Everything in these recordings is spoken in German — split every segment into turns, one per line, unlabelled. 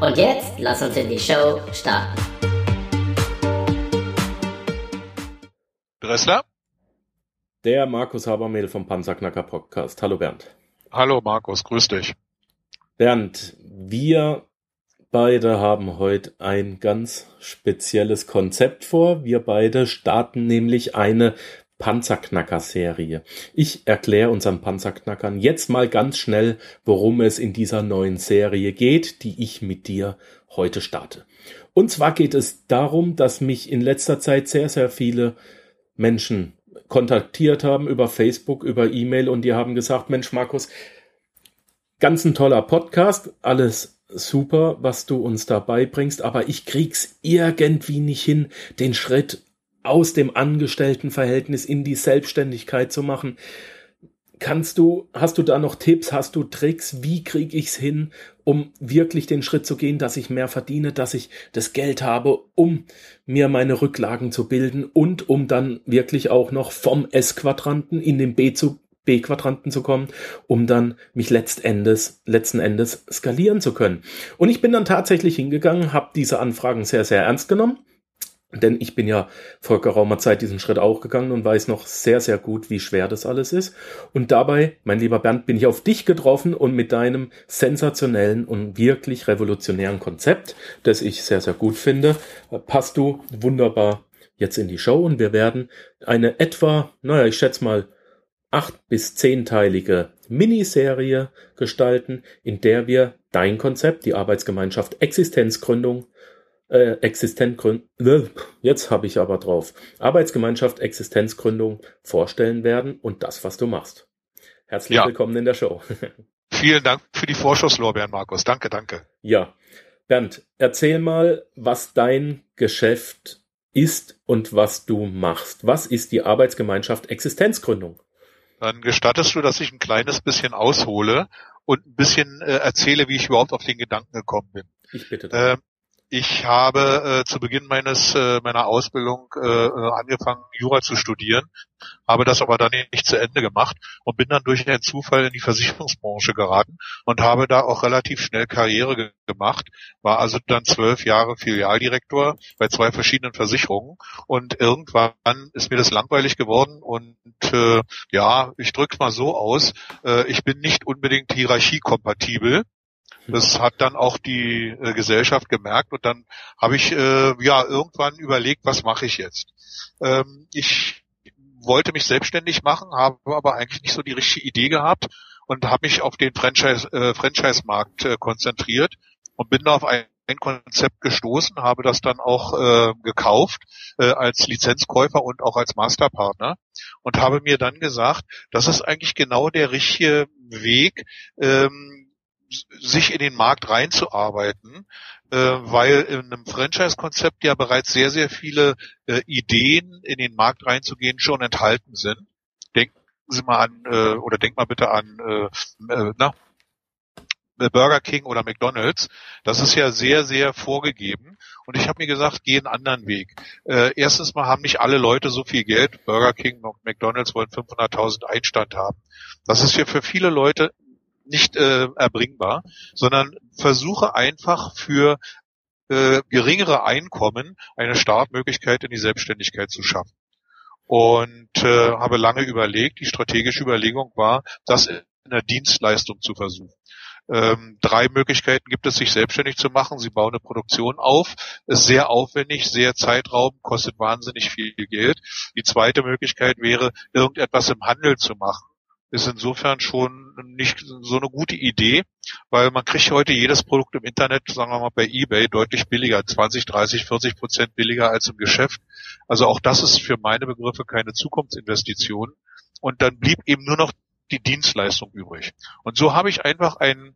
Und jetzt lass uns in die Show starten.
Dressler?
Der Markus Habermehl vom Panzerknacker Podcast. Hallo Bernd.
Hallo Markus, grüß dich.
Bernd, wir beide haben heute ein ganz spezielles Konzept vor. Wir beide starten nämlich eine Panzerknacker-Serie. Ich erkläre unseren Panzerknackern jetzt mal ganz schnell, worum es in dieser neuen Serie geht, die ich mit dir heute starte. Und zwar geht es darum, dass mich in letzter Zeit sehr, sehr viele Menschen kontaktiert haben über Facebook, über E-Mail und die haben gesagt, Mensch, Markus, ganz ein toller Podcast, alles super, was du uns dabei bringst, aber ich krieg's irgendwie nicht hin, den Schritt aus dem Angestelltenverhältnis in die Selbstständigkeit zu machen. Kannst du, hast du da noch Tipps, hast du Tricks? Wie krieg ich's hin, um wirklich den Schritt zu gehen, dass ich mehr verdiene, dass ich das Geld habe, um mir meine Rücklagen zu bilden und um dann wirklich auch noch vom S-Quadranten in den B zu B-Quadranten zu kommen, um dann mich letztendes, letzten Endes skalieren zu können. Und ich bin dann tatsächlich hingegangen, habe diese Anfragen sehr, sehr ernst genommen. Denn ich bin ja vor geraumer Zeit diesen Schritt auch gegangen und weiß noch sehr, sehr gut, wie schwer das alles ist. Und dabei, mein lieber Bernd, bin ich auf dich getroffen und mit deinem sensationellen und wirklich revolutionären Konzept, das ich sehr, sehr gut finde, passt du wunderbar jetzt in die Show und wir werden eine etwa, naja, ich schätze mal acht- bis zehnteilige Miniserie gestalten, in der wir dein Konzept, die Arbeitsgemeinschaft Existenzgründung, äh, Existenzgründung, jetzt habe ich aber drauf, Arbeitsgemeinschaft Existenzgründung vorstellen werden und das, was du machst. Herzlich ja. willkommen in der Show.
Vielen Dank für die Vorschusslorbeeren, Markus. Danke, danke.
Ja. Bernd, erzähl mal, was dein Geschäft ist und was du machst. Was ist die Arbeitsgemeinschaft Existenzgründung?
Dann gestattest du, dass ich ein kleines bisschen aushole und ein bisschen äh, erzähle, wie ich überhaupt auf den Gedanken gekommen bin.
Ich bitte. Äh,
ich habe äh, zu Beginn meines äh, meiner Ausbildung äh, äh, angefangen, Jura zu studieren, habe das aber dann nicht zu Ende gemacht und bin dann durch einen Zufall in die Versicherungsbranche geraten und habe da auch relativ schnell Karriere ge gemacht, war also dann zwölf Jahre Filialdirektor bei zwei verschiedenen Versicherungen und irgendwann ist mir das langweilig geworden und äh, ja, ich drück's mal so aus, äh, ich bin nicht unbedingt hierarchiekompatibel das hat dann auch die äh, Gesellschaft gemerkt und dann habe ich äh, ja irgendwann überlegt, was mache ich jetzt? Ähm, ich wollte mich selbstständig machen, habe aber eigentlich nicht so die richtige Idee gehabt und habe mich auf den Franchise, äh, Franchise-Markt äh, konzentriert und bin da auf ein, ein Konzept gestoßen, habe das dann auch äh, gekauft äh, als Lizenzkäufer und auch als Masterpartner und habe mir dann gesagt, das ist eigentlich genau der richtige Weg, ähm, sich in den Markt reinzuarbeiten, äh, weil in einem Franchise-Konzept ja bereits sehr, sehr viele äh, Ideen in den Markt reinzugehen schon enthalten sind. Denken Sie mal an, äh, oder denk mal bitte an, äh, äh, na, Burger King oder McDonald's, das ist ja sehr, sehr vorgegeben. Und ich habe mir gesagt, geh einen anderen Weg. Äh, erstens mal haben nicht alle Leute so viel Geld. Burger King und McDonald's wollen 500.000 Einstand haben. Das ist ja für viele Leute nicht äh, erbringbar, sondern versuche einfach für äh, geringere Einkommen eine Startmöglichkeit in die Selbstständigkeit zu schaffen. Und äh, habe lange überlegt, die strategische Überlegung war, das in der Dienstleistung zu versuchen. Ähm, drei Möglichkeiten gibt es, sich selbstständig zu machen. Sie bauen eine Produktion auf, ist sehr aufwendig, sehr zeitraubend, kostet wahnsinnig viel Geld. Die zweite Möglichkeit wäre, irgendetwas im Handel zu machen ist insofern schon nicht so eine gute Idee, weil man kriegt heute jedes Produkt im Internet, sagen wir mal bei eBay, deutlich billiger, 20, 30, 40 Prozent billiger als im Geschäft. Also auch das ist für meine Begriffe keine Zukunftsinvestition. Und dann blieb eben nur noch die Dienstleistung übrig. Und so habe ich einfach ein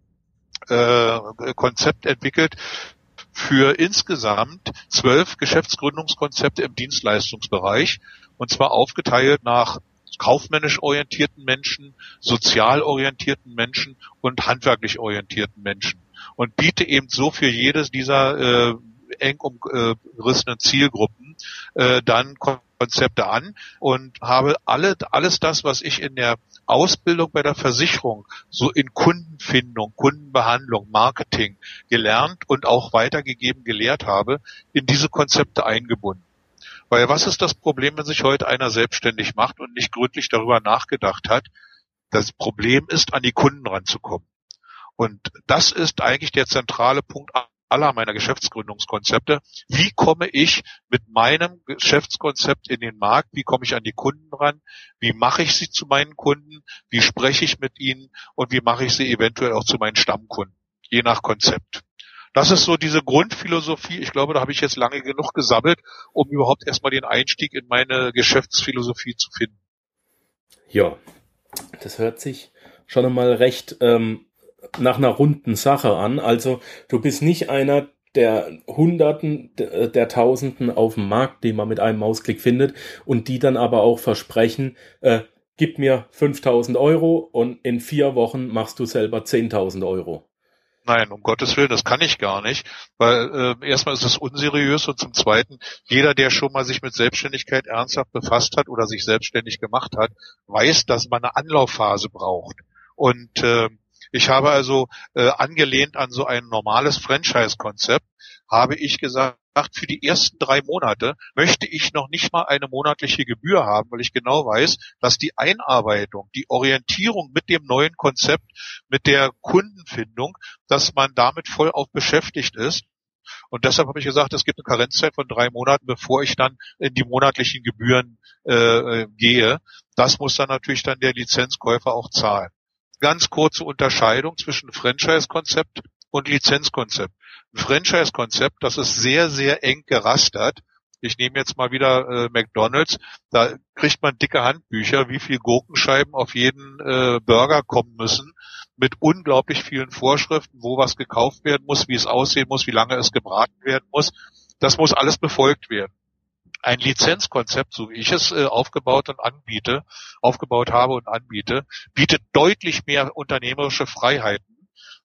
äh, Konzept entwickelt für insgesamt zwölf Geschäftsgründungskonzepte im Dienstleistungsbereich und zwar aufgeteilt nach kaufmännisch orientierten Menschen, sozial orientierten Menschen und handwerklich orientierten Menschen und biete eben so für jedes dieser äh, eng umrissenen Zielgruppen äh, dann Konzepte an und habe alle, alles das, was ich in der Ausbildung bei der Versicherung so in Kundenfindung, Kundenbehandlung, Marketing gelernt und auch weitergegeben gelehrt habe, in diese Konzepte eingebunden. Weil was ist das Problem, wenn sich heute einer selbstständig macht und nicht gründlich darüber nachgedacht hat? Das Problem ist, an die Kunden ranzukommen. Und das ist eigentlich der zentrale Punkt aller meiner Geschäftsgründungskonzepte. Wie komme ich mit meinem Geschäftskonzept in den Markt? Wie komme ich an die Kunden ran? Wie mache ich sie zu meinen Kunden? Wie spreche ich mit ihnen? Und wie mache ich sie eventuell auch zu meinen Stammkunden? Je nach Konzept. Das ist so diese Grundphilosophie. Ich glaube, da habe ich jetzt lange genug gesammelt, um überhaupt erstmal den Einstieg in meine Geschäftsphilosophie zu finden.
Ja, das hört sich schon einmal recht ähm, nach einer runden Sache an. Also du bist nicht einer der Hunderten, der Tausenden auf dem Markt, die man mit einem Mausklick findet und die dann aber auch versprechen, äh, gib mir 5000 Euro und in vier Wochen machst du selber 10.000 Euro.
Nein, um Gottes Willen, das kann ich gar nicht, weil äh, erstmal ist es unseriös und zum Zweiten, jeder, der schon mal sich mit Selbstständigkeit ernsthaft befasst hat oder sich selbstständig gemacht hat, weiß, dass man eine Anlaufphase braucht. Und äh, ich habe also äh, angelehnt an so ein normales Franchise-Konzept, habe ich gesagt, für die ersten drei Monate möchte ich noch nicht mal eine monatliche Gebühr haben, weil ich genau weiß, dass die Einarbeitung, die Orientierung mit dem neuen Konzept, mit der Kundenfindung, dass man damit voll auf beschäftigt ist. Und deshalb habe ich gesagt, es gibt eine Karenzzeit von drei Monaten, bevor ich dann in die monatlichen Gebühren äh, gehe. Das muss dann natürlich dann der Lizenzkäufer auch zahlen ganz kurze Unterscheidung zwischen Franchise-Konzept und Lizenzkonzept. Ein Franchise-Konzept, das ist sehr, sehr eng gerastert. Ich nehme jetzt mal wieder äh, McDonald's. Da kriegt man dicke Handbücher, wie viel Gurkenscheiben auf jeden äh, Burger kommen müssen, mit unglaublich vielen Vorschriften, wo was gekauft werden muss, wie es aussehen muss, wie lange es gebraten werden muss. Das muss alles befolgt werden ein Lizenzkonzept, so wie ich es äh, aufgebaut und anbiete, aufgebaut habe und anbiete, bietet deutlich mehr unternehmerische Freiheiten,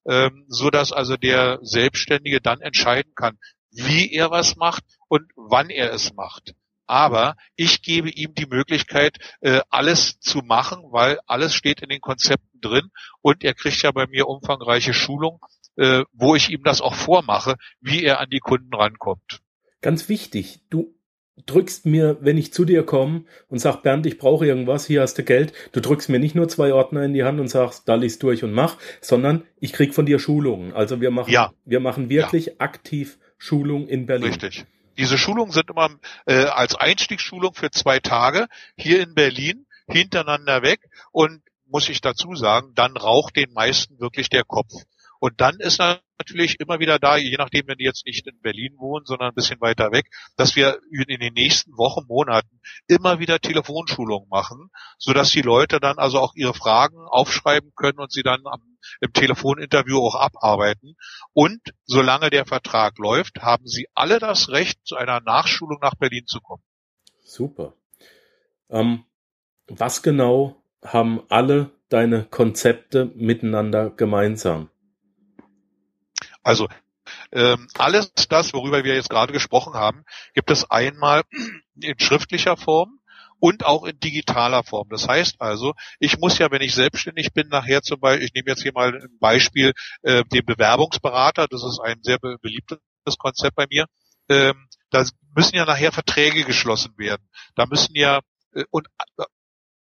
ähm, so dass also der Selbstständige dann entscheiden kann, wie er was macht und wann er es macht. Aber ich gebe ihm die Möglichkeit, äh, alles zu machen, weil alles steht in den Konzepten drin und er kriegt ja bei mir umfangreiche Schulung, äh, wo ich ihm das auch vormache, wie er an die Kunden rankommt.
Ganz wichtig, du drückst mir, wenn ich zu dir komme und sag, Bernd, ich brauche irgendwas, hier hast du Geld, du drückst mir nicht nur zwei Ordner in die Hand und sagst, da liest durch und mach, sondern ich krieg von dir Schulungen. Also wir machen, ja. wir machen wirklich ja. aktiv Schulung in Berlin.
Richtig. Diese Schulungen sind immer äh, als Einstiegsschulung für zwei Tage hier in Berlin hintereinander weg und muss ich dazu sagen, dann raucht den meisten wirklich der Kopf. Und dann ist natürlich immer wieder da, je nachdem, wenn die jetzt nicht in Berlin wohnen, sondern ein bisschen weiter weg, dass wir in den nächsten Wochen, Monaten immer wieder Telefonschulungen machen, so dass die Leute dann also auch ihre Fragen aufschreiben können und sie dann am, im Telefoninterview auch abarbeiten. Und solange der Vertrag läuft, haben sie alle das Recht, zu einer Nachschulung nach Berlin zu kommen.
Super. Ähm, was genau haben alle deine Konzepte miteinander gemeinsam?
Also ähm, alles das, worüber wir jetzt gerade gesprochen haben, gibt es einmal in schriftlicher Form und auch in digitaler Form. Das heißt also, ich muss ja, wenn ich selbstständig bin, nachher zum Beispiel, ich nehme jetzt hier mal ein Beispiel, äh, den Bewerbungsberater, das ist ein sehr be beliebtes Konzept bei mir, ähm, da müssen ja nachher Verträge geschlossen werden. Da müssen ja, äh, und äh,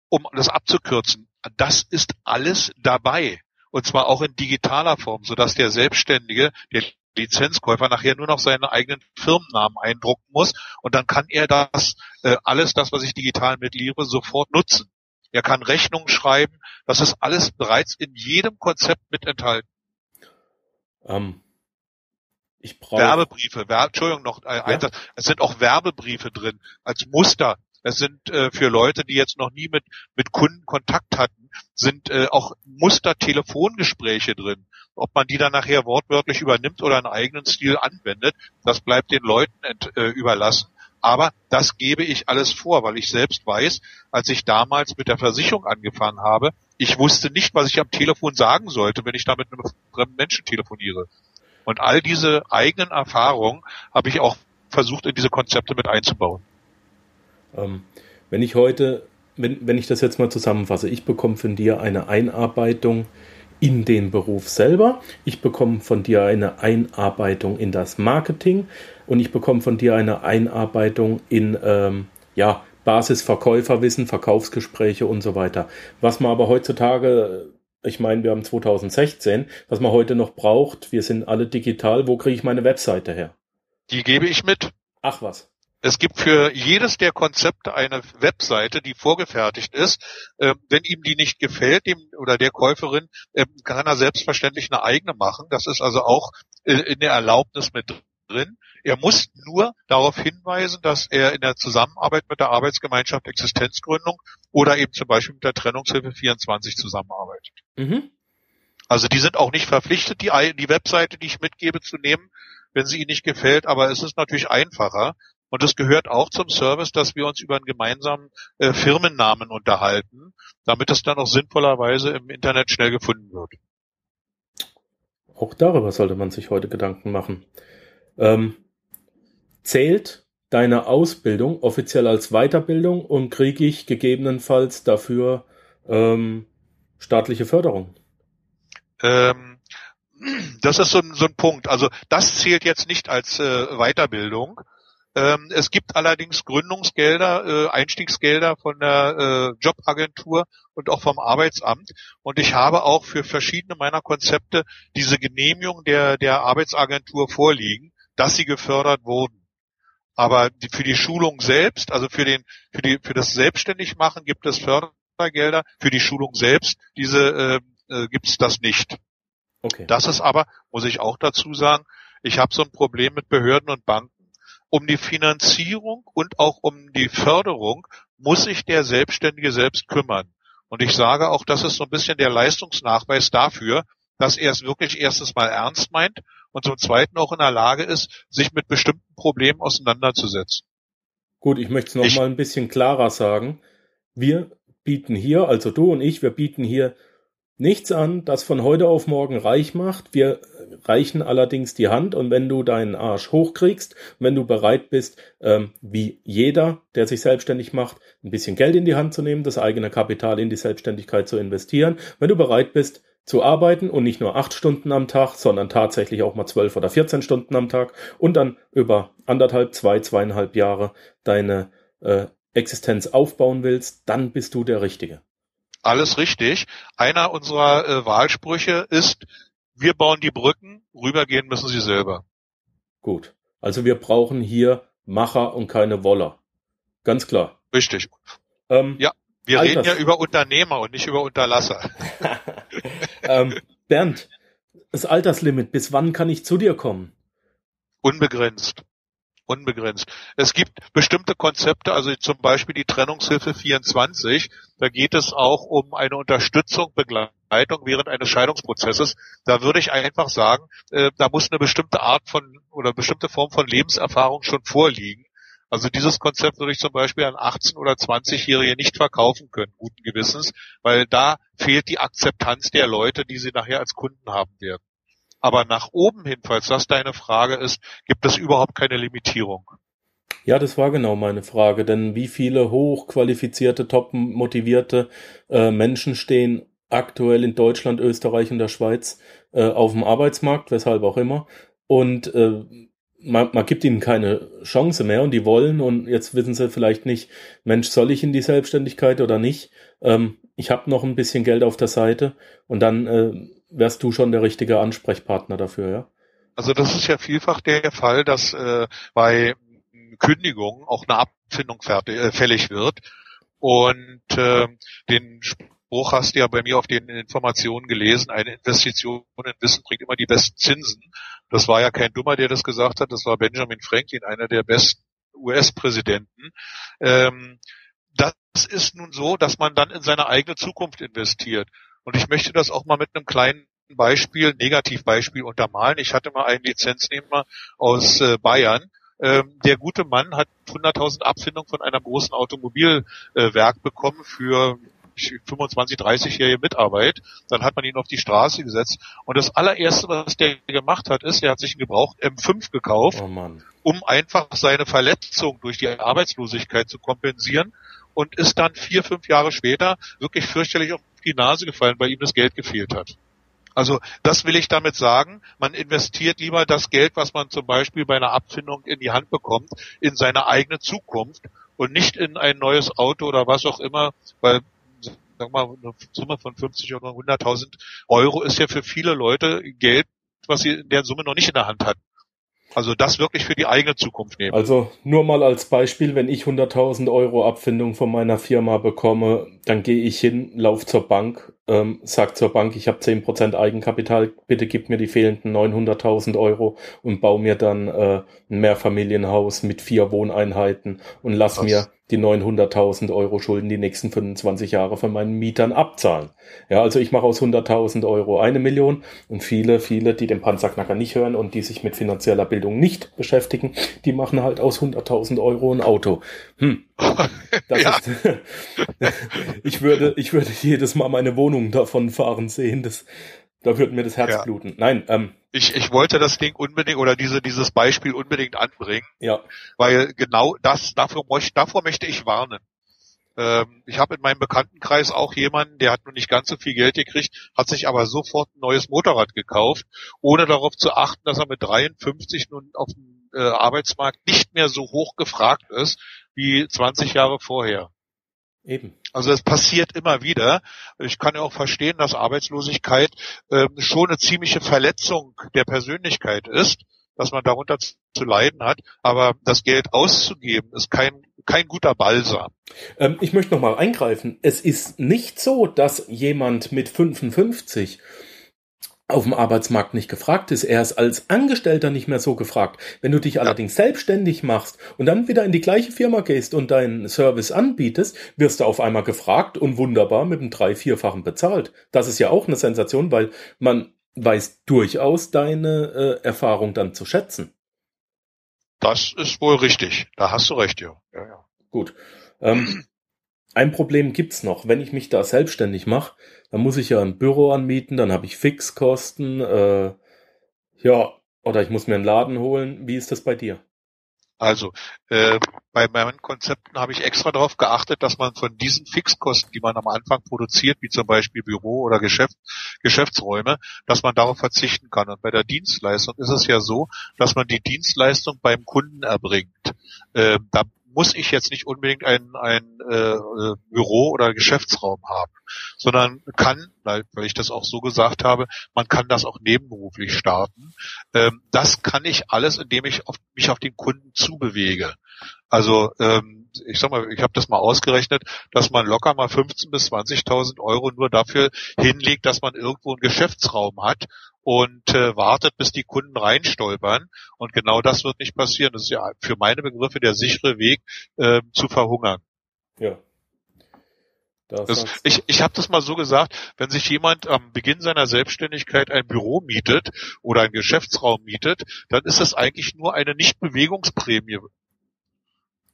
um das abzukürzen, das ist alles dabei und zwar auch in digitaler Form, sodass der Selbstständige, der Lizenzkäufer nachher nur noch seinen eigenen Firmennamen eindrucken muss und dann kann er das äh, alles das, was ich digital mitliefere, sofort nutzen. Er kann Rechnungen schreiben, das ist alles bereits in jedem Konzept mit enthalten.
Um, ich brauche
Werbebriefe, Wer Entschuldigung noch, äh, ja? es sind auch Werbebriefe drin als Muster. Es sind äh, für Leute, die jetzt noch nie mit mit Kunden Kontakt hatten, sind äh, auch Muster-Telefongespräche drin. Ob man die dann nachher wortwörtlich übernimmt oder einen eigenen Stil anwendet, das bleibt den Leuten ent, äh, überlassen. Aber das gebe ich alles vor, weil ich selbst weiß, als ich damals mit der Versicherung angefangen habe, ich wusste nicht, was ich am Telefon sagen sollte, wenn ich da mit einem fremden Menschen telefoniere. Und all diese eigenen Erfahrungen habe ich auch versucht, in diese Konzepte mit einzubauen.
Ähm, wenn ich heute, wenn, wenn ich das jetzt mal zusammenfasse, ich bekomme von dir eine Einarbeitung in den Beruf selber, ich bekomme von dir eine Einarbeitung in das Marketing und ich bekomme von dir eine Einarbeitung in ähm, ja, Basisverkäuferwissen, Verkaufsgespräche und so weiter. Was man aber heutzutage ich meine, wir haben 2016, was man heute noch braucht, wir sind alle digital, wo kriege ich meine Webseite her?
Die gebe ich mit.
Ach was.
Es gibt für jedes der Konzepte eine Webseite, die vorgefertigt ist. Ähm, wenn ihm die nicht gefällt, dem oder der Käuferin, ähm, kann er selbstverständlich eine eigene machen. Das ist also auch äh, in der Erlaubnis mit drin. Er muss nur darauf hinweisen, dass er in der Zusammenarbeit mit der Arbeitsgemeinschaft Existenzgründung oder eben zum Beispiel mit der Trennungshilfe 24 zusammenarbeitet. Mhm. Also die sind auch nicht verpflichtet, die, die Webseite, die ich mitgebe, zu nehmen, wenn sie ihnen nicht gefällt, aber es ist natürlich einfacher. Und es gehört auch zum Service, dass wir uns über einen gemeinsamen äh, Firmennamen unterhalten, damit es dann auch sinnvollerweise im Internet schnell gefunden wird.
Auch darüber sollte man sich heute Gedanken machen. Ähm, zählt deine Ausbildung offiziell als Weiterbildung und kriege ich gegebenenfalls dafür ähm, staatliche Förderung?
Ähm, das ist so ein, so ein Punkt. Also das zählt jetzt nicht als äh, Weiterbildung. Ähm, es gibt allerdings Gründungsgelder, äh, Einstiegsgelder von der äh, Jobagentur und auch vom Arbeitsamt. Und ich habe auch für verschiedene meiner Konzepte diese Genehmigung der, der Arbeitsagentur vorliegen, dass sie gefördert wurden. Aber die, für die Schulung selbst, also für den, für die, für das Selbstständigmachen gibt es Fördergelder. Für die Schulung selbst, diese äh, äh, gibt es das nicht. Okay. Das ist aber, muss ich auch dazu sagen, ich habe so ein Problem mit Behörden und Banken. Um die Finanzierung und auch um die Förderung muss sich der Selbstständige selbst kümmern. Und ich sage auch, das ist so ein bisschen der Leistungsnachweis dafür, dass er es wirklich erstens mal ernst meint und zum Zweiten auch in der Lage ist, sich mit bestimmten Problemen auseinanderzusetzen.
Gut, ich möchte es noch ich, mal ein bisschen klarer sagen. Wir bieten hier, also du und ich, wir bieten hier nichts an, das von heute auf morgen reich macht. Wir reichen allerdings die Hand und wenn du deinen Arsch hochkriegst, wenn du bereit bist, ähm, wie jeder, der sich selbstständig macht, ein bisschen Geld in die Hand zu nehmen, das eigene Kapital in die Selbstständigkeit zu investieren, wenn du bereit bist, zu arbeiten und nicht nur acht Stunden am Tag, sondern tatsächlich auch mal zwölf oder vierzehn Stunden am Tag und dann über anderthalb, zwei, zweieinhalb Jahre deine äh, Existenz aufbauen willst, dann bist du der Richtige.
Alles richtig. Einer unserer äh, Wahlsprüche ist, wir bauen die Brücken, rübergehen müssen sie selber.
Gut. Also wir brauchen hier Macher und keine Woller. Ganz klar.
Richtig. Ähm, ja, wir Alters. reden ja über Unternehmer und nicht über Unterlasser.
ähm, Bernd, das Alterslimit, bis wann kann ich zu dir kommen?
Unbegrenzt unbegrenzt. Es gibt bestimmte Konzepte, also zum Beispiel die Trennungshilfe 24, da geht es auch um eine Unterstützung, Begleitung während eines Scheidungsprozesses. Da würde ich einfach sagen, äh, da muss eine bestimmte Art von oder bestimmte Form von Lebenserfahrung schon vorliegen. Also dieses Konzept würde ich zum Beispiel an 18- oder 20-Jährige nicht verkaufen können, guten Gewissens, weil da fehlt die Akzeptanz der Leute, die sie nachher als Kunden haben werden. Aber nach oben hin, falls das deine Frage ist, gibt es überhaupt keine Limitierung.
Ja, das war genau meine Frage, denn wie viele hochqualifizierte, top motivierte äh, Menschen stehen aktuell in Deutschland, Österreich und der Schweiz äh, auf dem Arbeitsmarkt, weshalb auch immer. Und äh, man, man gibt ihnen keine Chance mehr und die wollen und jetzt wissen sie vielleicht nicht, Mensch, soll ich in die Selbstständigkeit oder nicht? Ähm, ich habe noch ein bisschen Geld auf der Seite und dann äh, wärst du schon der richtige Ansprechpartner dafür, ja?
Also das ist ja vielfach der Fall, dass äh, bei Kündigungen auch eine Abfindung fertig, äh, fällig wird. Und äh, den Spruch hast du ja bei mir auf den Informationen gelesen, eine Investition in Wissen bringt immer die besten Zinsen. Das war ja kein Dummer, der das gesagt hat, das war Benjamin Franklin, einer der besten US-Präsidenten. Ähm, das ist nun so, dass man dann in seine eigene Zukunft investiert. Und ich möchte das auch mal mit einem kleinen Beispiel, Negativbeispiel untermalen. Ich hatte mal einen Lizenznehmer aus äh, Bayern. Ähm, der gute Mann hat 100.000 Abfindungen von einem großen Automobilwerk äh, bekommen für 25, 30-jährige Mitarbeit. Dann hat man ihn auf die Straße gesetzt. Und das allererste, was der gemacht hat, ist, er hat sich einen gebraucht M5 gekauft,
Oh
um einfach seine Verletzung durch die Arbeitslosigkeit zu kompensieren und ist dann vier, fünf Jahre später wirklich fürchterlich auf die Nase gefallen, weil ihm das Geld gefehlt hat. Also das will ich damit sagen. Man investiert lieber das Geld, was man zum Beispiel bei einer Abfindung in die Hand bekommt, in seine eigene Zukunft und nicht in ein neues Auto oder was auch immer, weil wir mal, eine Summe von 50 oder 100.000 Euro ist ja für viele Leute Geld, was sie in der Summe noch nicht in der Hand hatten. Also das wirklich für die eigene Zukunft nehmen.
Also nur mal als Beispiel, wenn ich 100.000 Euro Abfindung von meiner Firma bekomme, dann gehe ich hin, lauf zur Bank, ähm, sag zur Bank, ich habe 10% Eigenkapital, bitte gib mir die fehlenden 900.000 Euro und baue mir dann äh, ein Mehrfamilienhaus mit vier Wohneinheiten und lass
Was?
mir die 900.000 Euro Schulden die nächsten 25 Jahre von meinen Mietern abzahlen. Ja, also ich mache aus 100.000 Euro eine Million und viele, viele, die den Panzerknacker nicht hören und die sich mit finanzieller Bildung nicht beschäftigen, die machen halt aus 100.000 Euro ein Auto. Hm. Das
Ja.
ist, ich würde, ich würde jedes Mal meine Wohnung davon fahren sehen. Das, da würde mir das Herz
Ja.
bluten. Nein, ähm,
Ich, ich wollte das Ding unbedingt oder diese, dieses Beispiel unbedingt anbringen,
ja,
weil genau das, dafür, davor möchte ich warnen. Ähm, ich habe in meinem Bekanntenkreis auch jemanden, der hat nur nicht ganz so viel Geld gekriegt, hat sich aber sofort ein neues Motorrad gekauft, ohne darauf zu achten, dass er mit 53 nun auf dem äh, Arbeitsmarkt nicht mehr so hoch gefragt ist wie 20 Jahre vorher.
Eben.
Also es passiert immer wieder. Ich kann ja auch verstehen, dass Arbeitslosigkeit ähm, schon eine ziemliche Verletzung der Persönlichkeit ist, dass man darunter zu leiden hat. Aber das Geld auszugeben ist kein kein guter Balsam.
Ähm, ich möchte noch mal eingreifen. Es ist nicht so, dass jemand mit 55 auf dem Arbeitsmarkt nicht gefragt ist. Er ist als Angestellter nicht mehr so gefragt. Wenn du dich allerdings selbstständig machst und dann wieder in die gleiche Firma gehst und deinen Service anbietest, wirst du auf einmal gefragt und wunderbar mit einem drei-, vierfachen bezahlt. Das ist ja auch eine Sensation, weil man weiß durchaus deine äh, Erfahrung dann zu schätzen.
Das ist wohl richtig. Da hast du recht, ja. ja, ja.
Gut. Ähm, ein Problem gibt's noch. Wenn ich mich da selbstständig mache, dann muss ich ja ein Büro anmieten, dann habe ich Fixkosten, äh, ja, oder ich muss mir einen Laden holen. Wie ist das bei dir?
Also äh, bei meinen Konzepten habe ich extra darauf geachtet, dass man von diesen Fixkosten, die man am Anfang produziert, wie zum Beispiel Büro oder Geschäft, Geschäftsräume, dass man darauf verzichten kann. Und bei der Dienstleistung ist es ja so, dass man die Dienstleistung beim Kunden erbringt. Ähm, da muss ich jetzt nicht unbedingt ein, ein äh, äh, Büro oder Geschäftsraum haben, sondern kann, weil, ich das auch so gesagt habe, man kann das auch nebenberuflich starten. Ähm, das kann ich alles, indem ich auf, mich auf den Kunden zubewege. Also ähm, ich sag mal, ich habe das mal ausgerechnet, dass man locker mal 15.000 bis 20.000 Euro nur dafür hinlegt, dass man irgendwo einen Geschäftsraum hat und äh, wartet, bis die Kunden reinstolpern. Und genau das wird nicht passieren. Das ist ja für meine Begriffe der sichere Weg, äh, zu verhungern.
Ja. Da
Das,
du-
ich ich habe das mal so gesagt, wenn sich jemand am Beginn seiner Selbstständigkeit ein Büro mietet oder einen Geschäftsraum mietet, dann ist das eigentlich nur eine Nichtbewegungsprämie.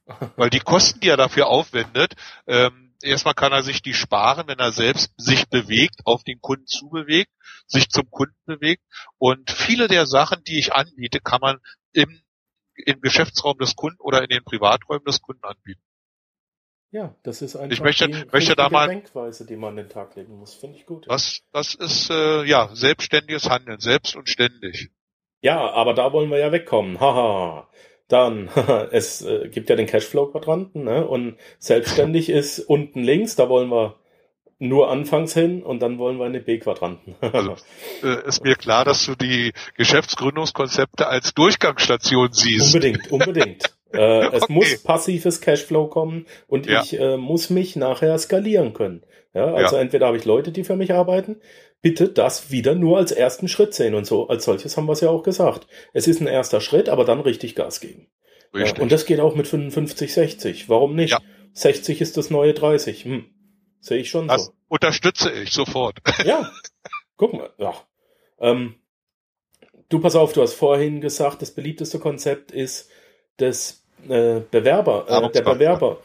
Weil die Kosten, die er dafür aufwendet, ähm, erstmal kann er sich die sparen, wenn er selbst sich bewegt, auf den Kunden zubewegt, sich zum Kunden bewegt. Und viele der Sachen, die ich anbiete, kann man im, im Geschäftsraum des Kunden oder in den Privaträumen des Kunden anbieten.
ja, das ist einfach
Ich möchte-
die
möchte da mal-
Denkweise, die man an den Tag legen muss. Finde ich gut.
Das, das ist äh, ja selbstständiges Handeln, selbst und ständig.
Ja, aber da wollen wir ja wegkommen. Haha. Dann, es äh, gibt ja den Cashflow-Quadranten, ne? Und selbstständig ist unten links, da wollen wir nur anfangs hin und dann wollen wir in den B-Quadranten.
Also äh, ist mir klar, dass du die Geschäftsgründungskonzepte als Durchgangsstation siehst.
unbedingt, unbedingt. Äh, es
Okay.
muss passives Cashflow kommen und
Ja.
ich äh, muss mich nachher skalieren können. Ja, also
Ja.
entweder habe ich Leute, die für mich arbeiten, bitte das wieder nur als ersten Schritt sehen und so. Als solches haben wir es ja auch gesagt. Es ist ein erster Schritt, aber dann richtig Gas geben. Ja,
Richtig.
und das geht auch mit 55, 60. Warum nicht?
Ja.
60 ist das neue 30. Hm. Sehe ich schon
Das
so.
unterstütze ich sofort.
Ja, guck mal. Ja. Ähm, du pass auf, du hast vorhin gesagt, das beliebteste Konzept ist das äh, Bewerber, äh, der
Bewerbungsberater.
Bewerber.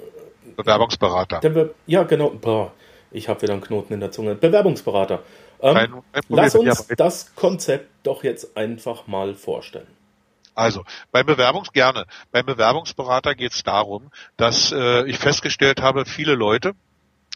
Bewerbungsberater.
Der Be ja, genau. Boah, ich habe wieder einen Knoten in der Zunge. Bewerbungsberater. Ähm,
Kein, kein Problem,
lass uns das Konzept doch jetzt einfach mal vorstellen.
Also, beim Bewerbungs gerne. Beim Bewerbungsberater geht es darum, dass äh, ich festgestellt habe, viele Leute,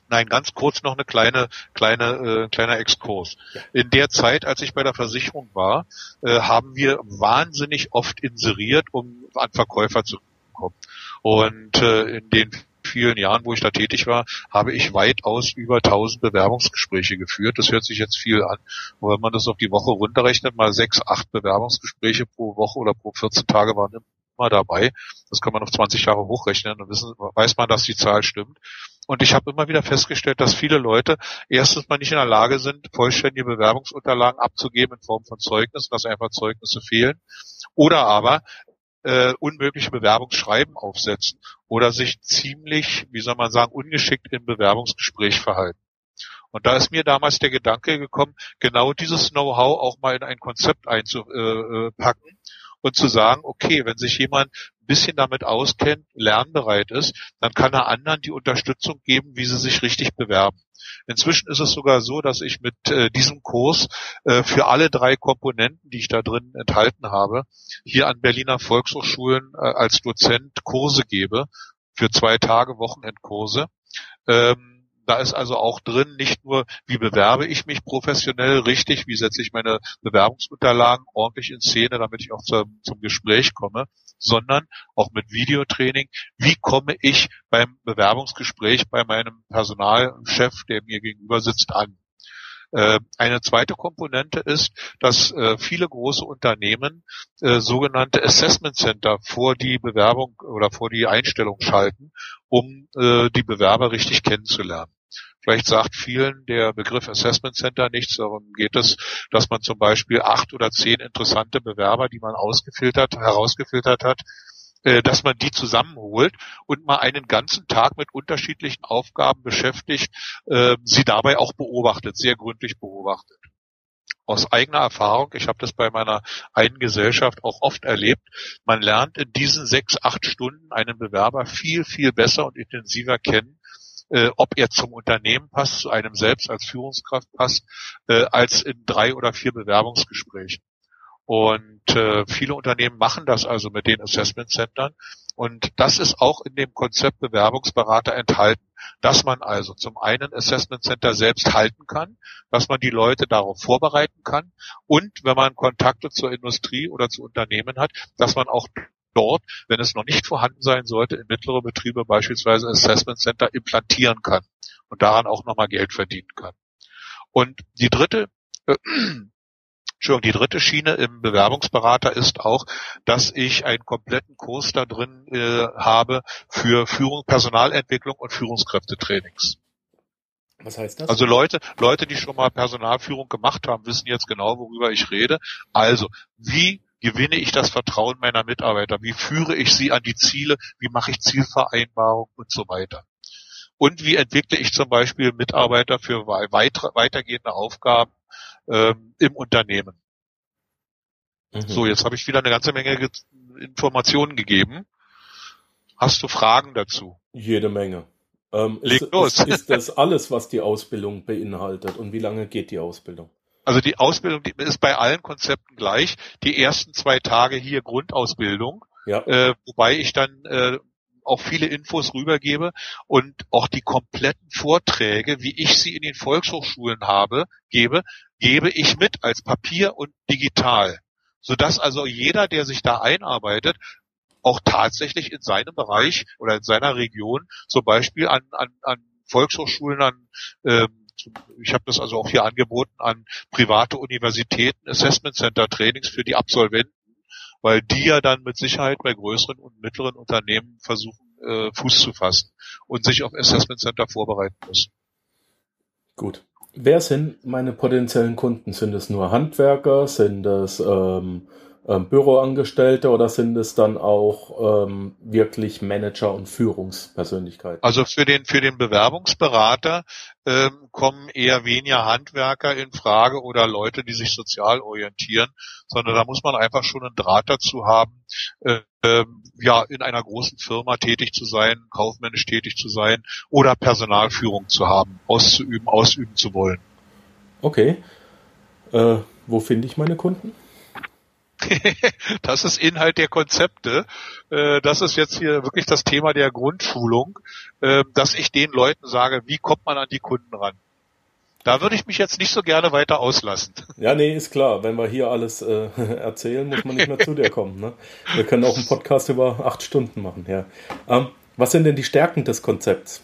nein, ganz kurz noch eine kleine, kleine, äh, kleiner Exkurs. In der Zeit, als ich bei der Versicherung war, äh, haben wir wahnsinnig oft inseriert, um an Verkäufer zu kommen. Und äh, in den vielen Jahren, wo ich da tätig war, habe ich weitaus über 1000 Bewerbungsgespräche geführt. Das hört sich jetzt viel an. Und wenn man das auf die Woche runterrechnet, mal sechs, acht Bewerbungsgespräche pro Woche oder pro 14 Tage waren immer dabei. Das kann man auf 20 Jahre hochrechnen und wissen, weiß man, dass die Zahl stimmt. Und ich habe immer wieder festgestellt, dass viele Leute erstens mal nicht in der Lage sind, vollständige Bewerbungsunterlagen abzugeben in Form von Zeugnissen, dass einfach Zeugnisse fehlen. Oder aber äh, unmögliche Bewerbungsschreiben aufsetzen oder sich ziemlich, wie soll man sagen, ungeschickt im Bewerbungsgespräch verhalten. Und da ist mir damals der Gedanke gekommen, genau dieses Know-how auch mal in ein Konzept einzupacken und zu sagen, okay, wenn sich jemand bisschen damit auskennt, lernbereit ist, dann kann er anderen die Unterstützung geben, wie sie sich richtig bewerben. Inzwischen ist es sogar so, dass ich mit äh, diesem Kurs äh, für alle drei Komponenten, die ich da drin enthalten habe, hier an Berliner Volkshochschulen äh, als Dozent Kurse gebe, für zwei Tage Wochenendkurse. Ähm, da ist also auch drin nicht nur, wie bewerbe ich mich professionell richtig, wie setze ich meine Bewerbungsunterlagen ordentlich in Szene, damit ich auch zum, zum Gespräch komme, sondern auch mit Videotraining, wie komme ich beim Bewerbungsgespräch bei meinem Personalchef, der mir gegenüber sitzt, an. Äh, Eine zweite Komponente ist, dass äh, viele große Unternehmen äh, sogenannte Assessment Center vor die Bewerbung oder vor die Einstellung schalten, um die Bewerber richtig kennenzulernen. Vielleicht sagt vielen der Begriff Assessment Center nichts. Darum geht es, dass man zum Beispiel acht oder zehn interessante Bewerber, die man ausgefiltert, herausgefiltert hat, äh, dass man die zusammenholt und mal einen ganzen Tag mit unterschiedlichen Aufgaben beschäftigt, äh, sie dabei auch beobachtet, sehr gründlich beobachtet. Aus eigener Erfahrung, ich habe das bei meiner einen Gesellschaft auch oft erlebt, man lernt in diesen sechs, acht Stunden einen Bewerber viel, viel besser und intensiver kennen, äh, ob er zum Unternehmen passt, zu einem selbst als Führungskraft passt, äh, als in drei oder vier Bewerbungsgesprächen. Und äh, viele Unternehmen machen das also mit den Assessment Centern. Und das ist auch in dem Konzept Bewerbungsberater enthalten, dass man also zum einen Assessment Center selbst halten kann, dass man die Leute darauf vorbereiten kann und wenn man Kontakte zur Industrie oder zu Unternehmen hat, dass man auch dort, wenn es noch nicht vorhanden sein sollte, in mittlere Betriebe beispielsweise Assessment Center implantieren kann und daran auch nochmal Geld verdienen kann. Und die dritte äh, Entschuldigung, die dritte Schiene im Bewerbungsberater ist auch, dass ich einen kompletten Kurs da drin äh, habe für Führung, Personalentwicklung und Führungskräftetrainings.
Was heißt das?
Also Leute, Leute, die schon mal Personalführung gemacht haben, wissen jetzt genau, worüber ich rede. Also, wie gewinne ich das Vertrauen meiner Mitarbeiter? Wie führe ich sie an die Ziele? Wie mache ich Zielvereinbarungen und so weiter? Und wie entwickle ich zum Beispiel Mitarbeiter für weitere, weitergehende Aufgaben ähm, im Unternehmen?
Mhm.
So, jetzt habe ich wieder eine ganze Menge Ge Informationen gegeben. Hast du Fragen dazu?
Jede Menge. Ähm,
Leg
ist,
los.
Ist, ist das alles, was die Ausbildung beinhaltet? Und wie lange geht die Ausbildung?
Also die Ausbildung die ist bei allen Konzepten gleich. Die ersten zwei Tage hier Grundausbildung,
Ja.
äh, wobei ich dann äh, auch viele Infos rübergebe und auch die kompletten Vorträge, wie ich sie in den Volkshochschulen habe, gebe, gebe ich mit als Papier und digital. Sodass also jeder, der sich da einarbeitet, auch tatsächlich in seinem Bereich oder in seiner Region zum Beispiel an, an, an Volkshochschulen, an ähm, ich habe das also auch hier angeboten an private Universitäten, Assessment Center Trainings für die Absolventen, weil die ja dann mit Sicherheit bei größeren und mittleren Unternehmen versuchen, äh, Fuß zu fassen und sich auf Assessment Center vorbereiten müssen.
Gut. Wer sind meine potenziellen Kunden? Sind es nur Handwerker? Sind es ähm, ähm, Büroangestellte oder sind es dann auch ähm, wirklich Manager und Führungspersönlichkeiten?
Also für den für den Bewerbungsberater ähm, kommen eher weniger Handwerker in Frage oder Leute, die sich sozial orientieren, sondern da muss man einfach schon einen Draht dazu haben, äh, ja in einer großen Firma tätig zu sein, kaufmännisch tätig zu sein oder Personalführung zu haben, auszuüben, ausüben zu wollen.
Okay. Äh, wo finde ich meine Kunden?
das ist Inhalt der Konzepte. Äh, das ist jetzt hier wirklich das Thema der Grundschulung, äh, dass ich den Leuten sage, wie kommt man an die Kunden ran. Da würde ich mich jetzt nicht so gerne weiter auslassen.
Ja, nee, ist klar. Wenn wir hier alles äh, erzählen, muss man nicht mehr zu dir kommen. Ne? Wir können auch einen Podcast über acht Stunden machen. Ja. Ähm, was sind denn die Stärken des Konzepts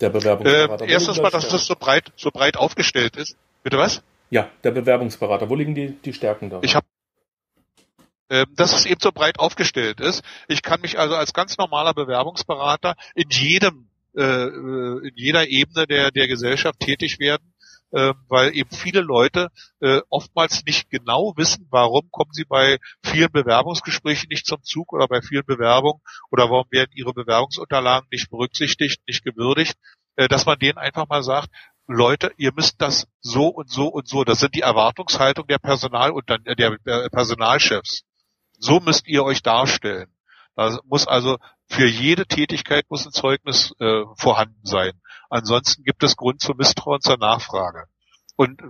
der Bewerbungsberater? Äh, erstens mal, dass es so breit, so breit aufgestellt ist. Bitte was?
Ja, der Bewerbungsberater. Wo liegen die, die Stärken da?
Ich habe ähm, dass es eben so breit aufgestellt ist. Ich kann mich also als ganz normaler Bewerbungsberater in jedem, äh, äh, in jeder Ebene der, der Gesellschaft tätig werden, äh, weil eben viele Leute äh, oftmals nicht genau wissen, warum kommen sie bei vielen Bewerbungsgesprächen nicht zum Zug oder bei vielen Bewerbungen oder warum werden ihre Bewerbungsunterlagen nicht berücksichtigt, nicht gewürdigt, äh, dass man denen einfach mal sagt, Leute, ihr müsst das so und so und so. Das sind die Erwartungshaltung der Personal und dann der, der Personalchefs. So müsst ihr euch darstellen. Da muss also für jede Tätigkeit muss ein Zeugnis äh, vorhanden sein. Ansonsten gibt es Grund zur Misstrauen zur Nachfrage. Und äh,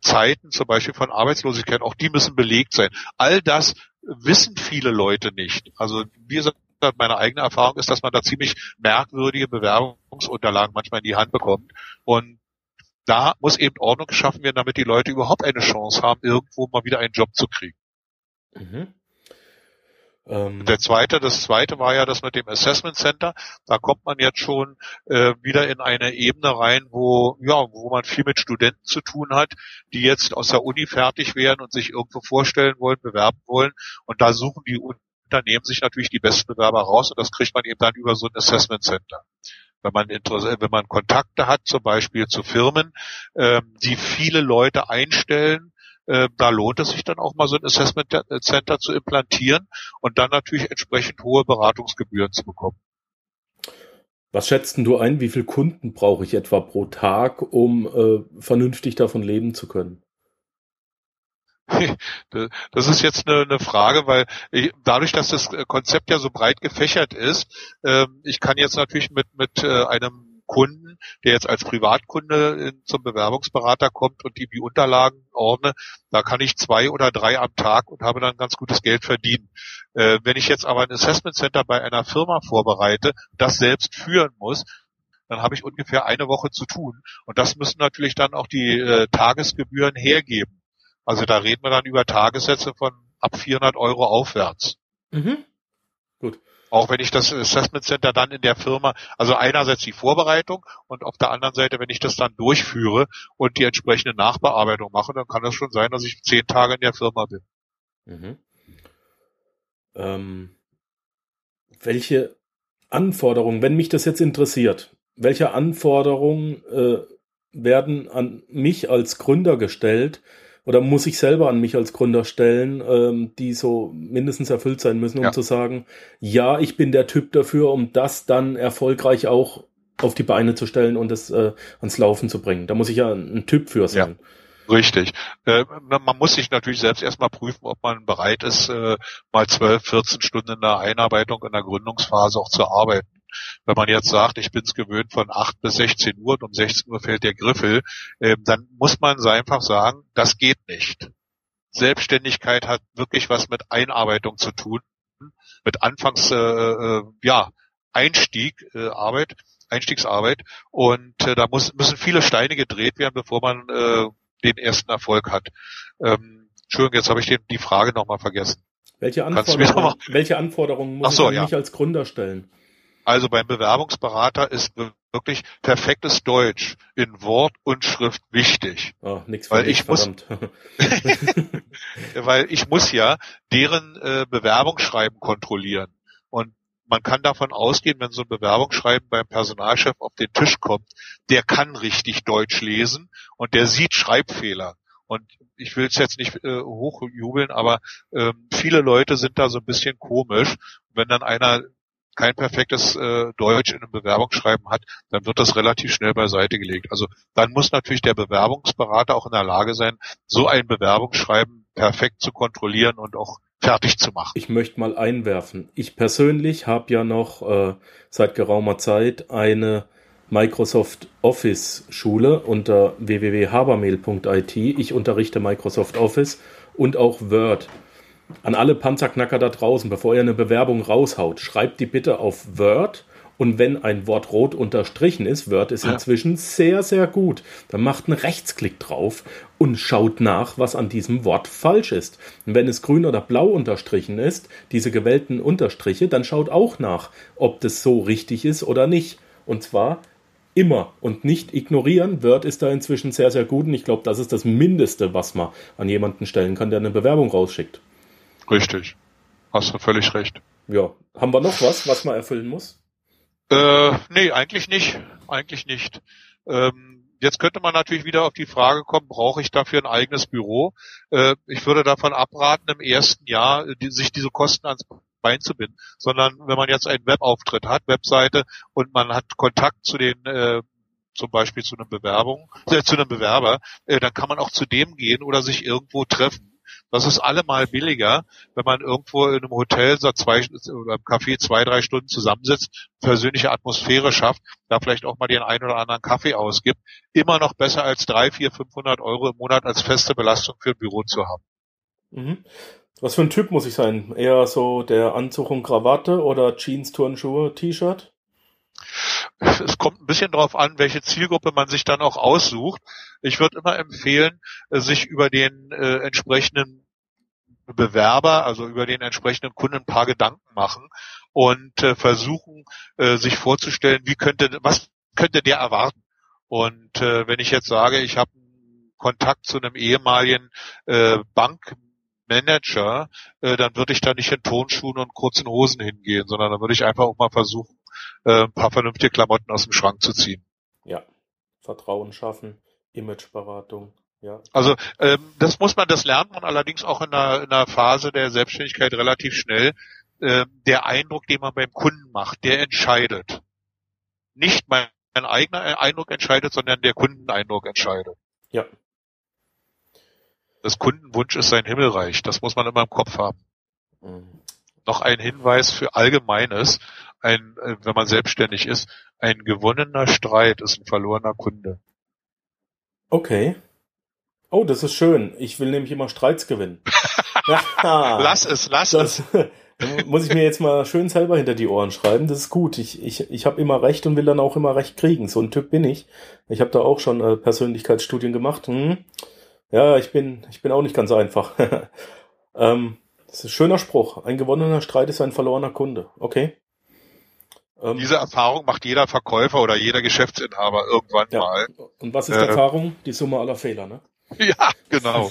Zeiten zum Beispiel von Arbeitslosigkeit, auch die müssen belegt sein. All das wissen viele Leute nicht. Also wie gesagt, meine eigene Erfahrung ist, dass man da ziemlich merkwürdige Bewerbungsunterlagen manchmal in die Hand bekommt. Und da muss eben Ordnung geschaffen werden, damit die Leute überhaupt eine Chance haben, irgendwo mal wieder einen Job zu kriegen. Mhm. Ähm. Der zweite, das zweite war ja das mit dem Assessment Center. Da kommt man jetzt schon äh, wieder in eine Ebene rein, wo ja, wo man viel mit Studenten zu tun hat, die jetzt aus der Uni fertig werden und sich irgendwo vorstellen wollen, bewerben wollen. Und da suchen die Unternehmen sich natürlich die besten Bewerber raus und das kriegt man eben dann über so ein Assessment Center wenn man wenn man Kontakte hat, zum Beispiel zu Firmen, ähm, die viele Leute einstellen, äh, da lohnt es sich dann auch mal so ein Assessment Center zu implantieren und dann natürlich entsprechend hohe Beratungsgebühren zu bekommen.
Was schätzt du ein, wie viele Kunden brauche ich etwa pro Tag, um äh, vernünftig davon leben zu können?
Das ist jetzt eine, Frage, weil ich, dadurch, dass das Konzept ja so breit gefächert ist, äh, ich kann jetzt natürlich mit, mit äh, einem Kunden, der jetzt als Privatkunde in, zum Bewerbungsberater kommt und ihm die Unterlagen ordne, da kann ich zwei oder drei am Tag und habe dann ganz gutes Geld verdienen. Äh, wenn ich jetzt aber ein Assessment Center bei einer Firma vorbereite, das selbst führen muss, dann habe ich ungefähr eine Woche zu tun. Und das müssen natürlich dann auch die äh, Tagesgebühren hergeben. Also da reden wir dann über Tagessätze von ab 400 Euro aufwärts. Mhm. Gut. Auch wenn ich das Assessment Center dann in der Firma, also einerseits die Vorbereitung und auf der anderen Seite, wenn ich das dann durchführe und die entsprechende Nachbearbeitung mache, dann kann es schon sein, dass ich zehn Tage in der Firma bin. Mhm.
Ähm, welche Anforderungen, wenn mich das jetzt interessiert, welche Anforderungen äh, werden an mich als Gründer gestellt, oder muss ich selber an mich als Gründer stellen, ähm, die so mindestens erfüllt sein müssen, um ja. zu sagen, ja, ich bin der Typ dafür, um das dann erfolgreich auch auf die Beine zu stellen und es äh, ans Laufen zu bringen. Da muss ich ja ein Typ für sein.
Ja. Richtig. Äh, man muss sich natürlich selbst erstmal prüfen, ob man bereit ist, äh, mal 12, 14 Stunden in der Einarbeitung, in der Gründungsphase auch zu arbeiten. Wenn man jetzt sagt, ich bin es gewöhnt von 8 bis 16 Uhr und um 16 Uhr fällt der Griffel, äh, dann muss man einfach sagen, das geht nicht. Selbstständigkeit hat wirklich was mit Einarbeitung zu tun, mit Anfangs, äh, äh, ja, Einstieg, äh, Arbeit, Einstiegsarbeit und äh, da muss, müssen viele Steine gedreht werden, bevor man äh, den ersten Erfolg hat. Ähm, Entschuldigung, jetzt habe ich den, die Frage nochmal vergessen.
Welche Anforderungen, welche Anforderungen muss so, ich ja. als Gründer stellen?
Also beim Bewerbungsberater ist wirklich perfektes Deutsch in Wort und Schrift wichtig.
Oh, nix
weil ich muss, weil ich muss ja deren äh, Bewerbungsschreiben kontrollieren. Und man kann davon ausgehen, wenn so ein Bewerbungsschreiben beim Personalchef auf den Tisch kommt, der kann richtig Deutsch lesen und der sieht Schreibfehler. Und ich will es jetzt nicht äh, hochjubeln, aber ähm, viele Leute sind da so ein bisschen komisch. Wenn dann einer kein perfektes äh, Deutsch in einem Bewerbungsschreiben hat, dann wird das relativ schnell beiseite gelegt. Also dann muss natürlich der Bewerbungsberater auch in der Lage sein, so ein Bewerbungsschreiben perfekt zu kontrollieren und auch fertig zu machen.
Ich möchte mal einwerfen. Ich persönlich habe ja noch äh, seit geraumer Zeit eine Microsoft Office Schule unter www.habermail.it. Ich unterrichte Microsoft Office und auch Word. An alle Panzerknacker da draußen, bevor ihr eine Bewerbung raushaut, schreibt die bitte auf Word und wenn ein Wort rot unterstrichen ist, Word ist inzwischen sehr, sehr gut, dann macht einen Rechtsklick drauf und schaut nach, was an diesem Wort falsch ist. Und wenn es grün oder blau unterstrichen ist, diese gewählten Unterstriche, dann schaut auch nach, ob das so richtig ist oder nicht. Und zwar immer und nicht ignorieren. Word ist da inzwischen sehr, sehr gut und ich glaube, das ist das Mindeste, was man an jemanden stellen kann, der eine Bewerbung rausschickt.
Richtig. Hast du völlig recht.
Ja. Haben wir noch was, was man erfüllen muss?
Äh, nee, eigentlich nicht. Eigentlich nicht. Ähm, jetzt könnte man natürlich wieder auf die Frage kommen, brauche ich dafür ein eigenes Büro? Äh, ich würde davon abraten, im ersten Jahr die, sich diese Kosten ans Bein zu binden, sondern wenn man jetzt einen Webauftritt hat, Webseite und man hat Kontakt zu den äh, zum Beispiel zu einer Bewerbung, äh, zu einem Bewerber, äh, dann kann man auch zu dem gehen oder sich irgendwo treffen. Das ist allemal billiger, wenn man irgendwo in einem Hotel so zwei, oder im Café zwei, drei Stunden zusammensitzt, persönliche Atmosphäre schafft, da vielleicht auch mal den einen oder anderen Kaffee ausgibt. Immer noch besser als drei, vier, 500 Euro im Monat als feste Belastung für ein Büro zu haben.
Mhm. Was für ein Typ muss ich sein? Eher so der Anzug und Krawatte oder Jeans, Turnschuhe, T-Shirt?
Es kommt ein bisschen darauf an, welche Zielgruppe man sich dann auch aussucht. Ich würde immer empfehlen, sich über den äh, entsprechenden Bewerber, also über den entsprechenden Kunden ein paar Gedanken machen und äh, versuchen, äh, sich vorzustellen, wie könnte, was könnte der erwarten? Und äh, wenn ich jetzt sage, ich habe Kontakt zu einem ehemaligen äh, Bankmanager, äh, dann würde ich da nicht in Tonschuhen und kurzen Hosen hingehen, sondern dann würde ich einfach auch mal versuchen, äh, ein paar vernünftige Klamotten aus dem Schrank zu ziehen.
Ja, Vertrauen schaffen, Imageberatung. Ja.
Also ähm, das muss man, das lernt man allerdings auch in einer, in einer Phase der Selbstständigkeit relativ schnell. Ähm, der Eindruck, den man beim Kunden macht, der entscheidet. Nicht mein eigener Eindruck entscheidet, sondern der Kundeneindruck entscheidet.
Ja.
Das Kundenwunsch ist sein Himmelreich. Das muss man immer im Kopf haben. Mhm. Noch ein Hinweis für Allgemeines. Ein, äh, wenn man selbstständig ist, ein gewonnener Streit ist ein verlorener Kunde.
Okay. Oh, das ist schön. Ich will nämlich immer Streits gewinnen.
lass es, lass das,
es. muss ich mir jetzt mal schön selber hinter die Ohren schreiben. Das ist gut. Ich, ich, ich habe immer recht und will dann auch immer recht kriegen. So ein Typ bin ich. Ich habe da auch schon äh, Persönlichkeitsstudien gemacht. Hm. Ja, ich bin, ich bin auch nicht ganz einfach. ähm, das ist ein schöner Spruch. Ein gewonnener Streit ist ein verlorener Kunde. Okay.
Ähm, Diese Erfahrung macht jeder Verkäufer oder jeder Geschäftsinhaber irgendwann ja. mal.
Und was ist äh, Erfahrung? Die Summe aller Fehler, ne?
Ja, genau.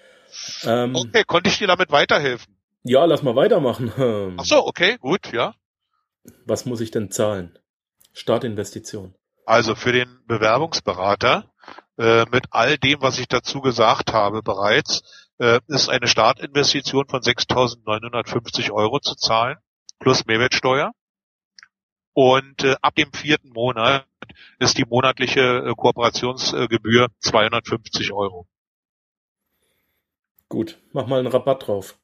ähm, okay, konnte ich dir damit weiterhelfen?
Ja, lass mal weitermachen.
Ach so, okay, gut, ja.
Was muss ich denn zahlen? Startinvestition.
Also für den Bewerbungsberater äh, mit all dem, was ich dazu gesagt habe bereits, äh, ist eine Startinvestition von 6.950 Euro zu zahlen plus Mehrwertsteuer. Und äh, ab dem vierten Monat ist die monatliche äh, Kooperationsgebühr 250 Euro.
Gut, mach mal einen Rabatt drauf.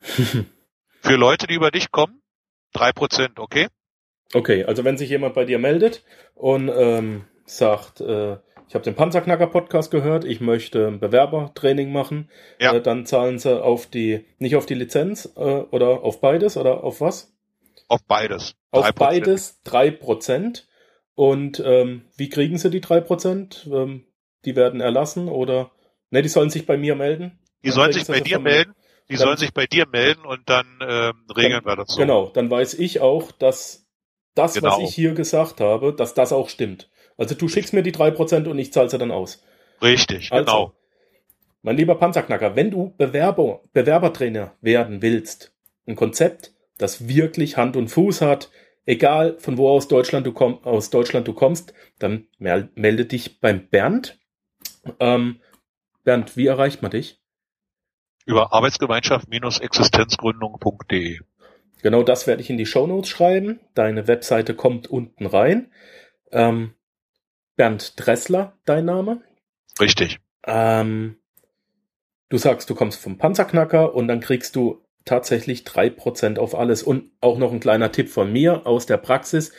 Für Leute, die über dich kommen, drei Prozent, okay?
Okay, also wenn sich jemand bei dir meldet und ähm, sagt, äh, ich habe den Panzerknacker-Podcast gehört, ich möchte ein Bewerbertraining machen, ja. äh, dann zahlen sie auf die, nicht auf die Lizenz äh, oder auf beides oder auf was?
Auf beides.
Auf 3%. beides drei Prozent. Und ähm, wie kriegen sie die drei Prozent? Ähm, die werden erlassen oder ne, die sollen sich bei mir melden.
Die sollen sich bei dir melden. Die sollen sich bei dir melden und dann ähm, regeln
dann,
wir das so.
Genau, dann weiß ich auch, dass das, genau. was ich hier gesagt habe, dass das auch stimmt. Also du schickst mir die drei Prozent und ich zahle sie dann aus.
Richtig, also, genau.
Mein lieber Panzerknacker, wenn du Bewerber, Bewerbertrainer werden willst, ein Konzept, das wirklich Hand und Fuß hat, egal von wo aus Deutschland du, komm, aus Deutschland du kommst, dann melde dich beim Bernd Ähm, Bernd, wie erreicht man dich?
Über Arbeitsgemeinschaft-existenzgründung.de.
Genau das werde ich in die Shownotes schreiben. Deine Webseite kommt unten rein. Ähm, Bernd Dressler, dein Name?
Richtig.
Ähm, du sagst, du kommst vom Panzerknacker und dann kriegst du tatsächlich drei Prozent auf alles. Und auch noch ein kleiner Tipp von mir aus der Praxis.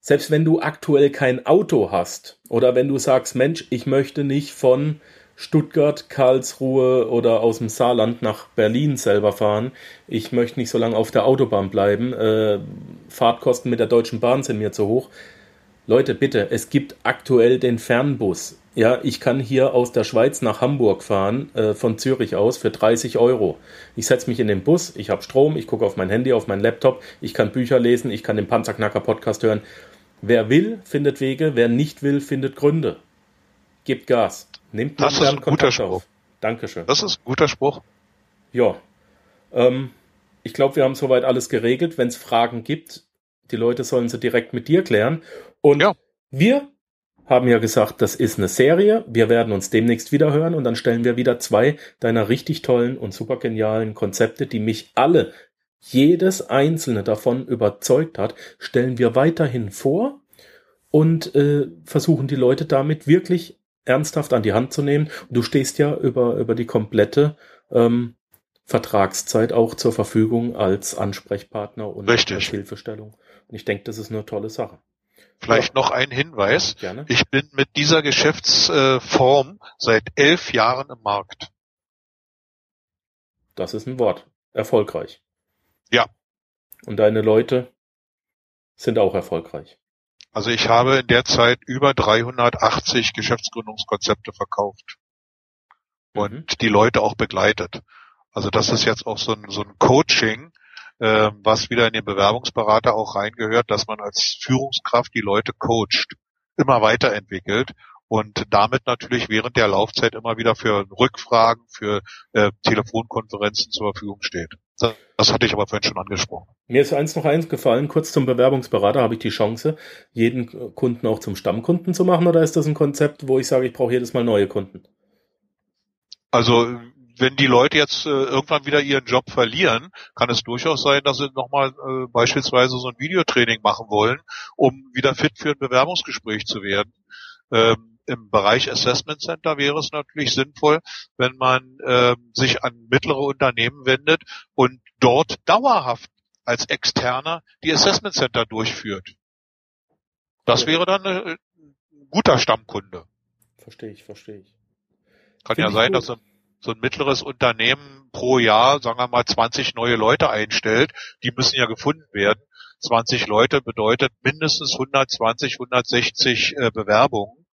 Selbst wenn du aktuell kein Auto hast oder wenn du sagst, Mensch, ich möchte nicht von Stuttgart, Karlsruhe oder aus dem Saarland nach Berlin selber fahren. Ich möchte nicht so lange auf der Autobahn bleiben. Äh, Fahrtkosten mit der Deutschen Bahn sind mir zu hoch. Leute, bitte, es gibt aktuell den Fernbus. Ja, ich kann hier aus der Schweiz nach Hamburg fahren, äh, von Zürich aus, für 30 Euro. Ich setze mich in den Bus, ich habe Strom, ich gucke auf mein Handy, auf meinen Laptop, ich kann Bücher lesen, ich kann den Panzerknacker-Podcast hören. Wer will, findet Wege, wer nicht will, findet Gründe. Gebt Gas. Nehmt
das ist ein guter Spruch. Auf.
Dankeschön.
Das ist ein guter Spruch.
Ja. Ähm, ich glaube, wir haben soweit alles geregelt. Wenn es Fragen gibt, die Leute sollen sie direkt mit dir klären. Und ja. wir haben ja gesagt, das ist eine Serie. Wir werden uns demnächst wieder hören und dann stellen wir wieder zwei deiner richtig tollen und super genialen Konzepte, die mich alle, jedes einzelne davon überzeugt hat, stellen wir weiterhin vor und äh, versuchen die Leute damit wirklich ernsthaft an die Hand zu nehmen. Du stehst ja über, über die komplette ähm, Vertragszeit auch zur Verfügung als Ansprechpartner und
Richtig.
als Hilfestellung. Und ich denke, das ist eine tolle Sache.
Vielleicht ja. noch ein Hinweis. Gerne. Ich bin mit dieser Geschäftsform seit elf Jahren im Markt.
Das ist ein Wort. Erfolgreich.
Ja.
Und deine Leute sind auch erfolgreich.
Also ich habe in der Zeit über 380 Geschäftsgründungskonzepte verkauft und mhm. die Leute auch begleitet. Also das ist jetzt auch so ein, so ein Coaching, äh, was wieder in den Bewerbungsberater auch reingehört, dass man als Führungskraft die Leute coacht, immer weiterentwickelt und damit natürlich während der Laufzeit immer wieder für Rückfragen, für äh, Telefonkonferenzen zur Verfügung steht. Das, das hatte ich aber vorhin schon angesprochen.
Mir ist eins noch eins gefallen, kurz zum Bewerbungsberater habe ich die Chance, jeden Kunden auch zum Stammkunden zu machen oder ist das ein Konzept, wo ich sage, ich brauche jedes Mal neue Kunden?
Also wenn die Leute jetzt äh, irgendwann wieder ihren Job verlieren, kann es durchaus sein, dass sie nochmal äh, beispielsweise so ein Videotraining machen wollen, um wieder fit für ein Bewerbungsgespräch zu werden. Ähm, im Bereich Assessment Center wäre es natürlich sinnvoll, wenn man äh, sich an mittlere Unternehmen wendet und dort dauerhaft als Externer die Assessment Center durchführt. Das wäre dann äh, ein guter Stammkunde.
Verstehe ich, verstehe ich.
Kann Find ja sein, gut. dass so ein, mittleres Unternehmen pro Jahr, sagen wir mal, 20 neue Leute einstellt. Die müssen ja gefunden werden. 20 Leute bedeutet mindestens 120, 160 äh, Bewerbungen.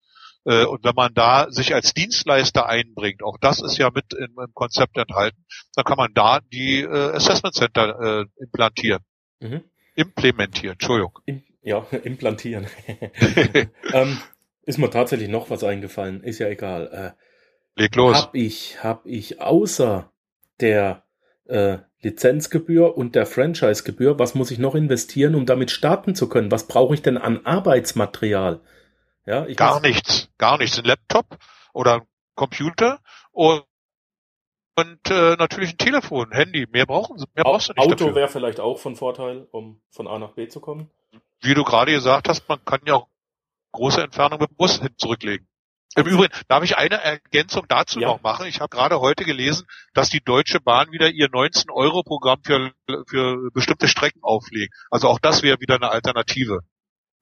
Äh, und wenn man da sich als Dienstleister einbringt, auch das ist ja mit im, im Konzept enthalten, dann kann man da die äh, Assessment Center äh, implantieren. Mhm. Implementieren, Entschuldigung.
Im, ja, implantieren. ähm, ist mir tatsächlich noch was eingefallen, ist ja egal.
Leg los.
Hab ich, hab ich außer der äh, Lizenzgebühr und der Franchisegebühr, was muss ich noch investieren, um damit starten zu können? Was brauche ich denn an Arbeitsmaterial?
Ja, ich gar nichts, gar nichts. Ein Laptop oder ein Computer und, und äh, natürlich ein Telefon, Handy. Mehr brauchen sie, mehr brauchst du nicht
Auto wäre vielleicht auch von Vorteil, um von A nach B zu kommen.
Wie du gerade gesagt hast, man kann ja auch große Entfernungen mit dem Bus hin zurücklegen. Im Übrigen, darf ich eine Ergänzung dazu ja. noch machen? Ich habe gerade heute gelesen, dass die Deutsche Bahn wieder ihr 19-Euro-Programm für, für bestimmte Strecken auflegt. Also auch das wäre wieder eine Alternative.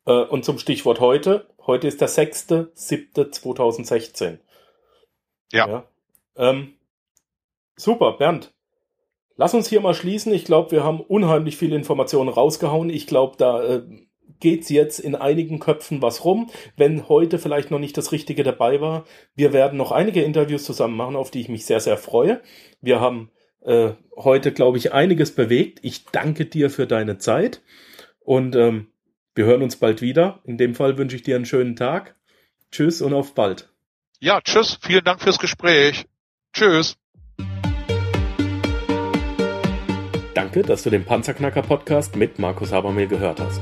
Äh, und zum Stichwort heute. Heute ist der 6.7.2016.
Ja. ja.
Ähm, super, Bernd. Lass uns hier mal schließen. Ich glaube, wir haben unheimlich viele Informationen rausgehauen. Ich glaube, da äh, geht's jetzt in einigen Köpfen was rum, wenn heute vielleicht noch nicht das Richtige dabei war. Wir werden noch einige Interviews zusammen machen, auf die ich mich sehr, sehr freue. Wir haben äh, heute, glaube ich, einiges bewegt. Ich danke dir für deine Zeit und ähm, wir hören uns bald wieder. In dem Fall wünsche ich dir einen schönen Tag. Tschüss und auf bald.
Ja, tschüss. Vielen Dank fürs Gespräch. Tschüss.
Danke, dass du den Panzerknacker Podcast mit Markus Habermehl gehört hast.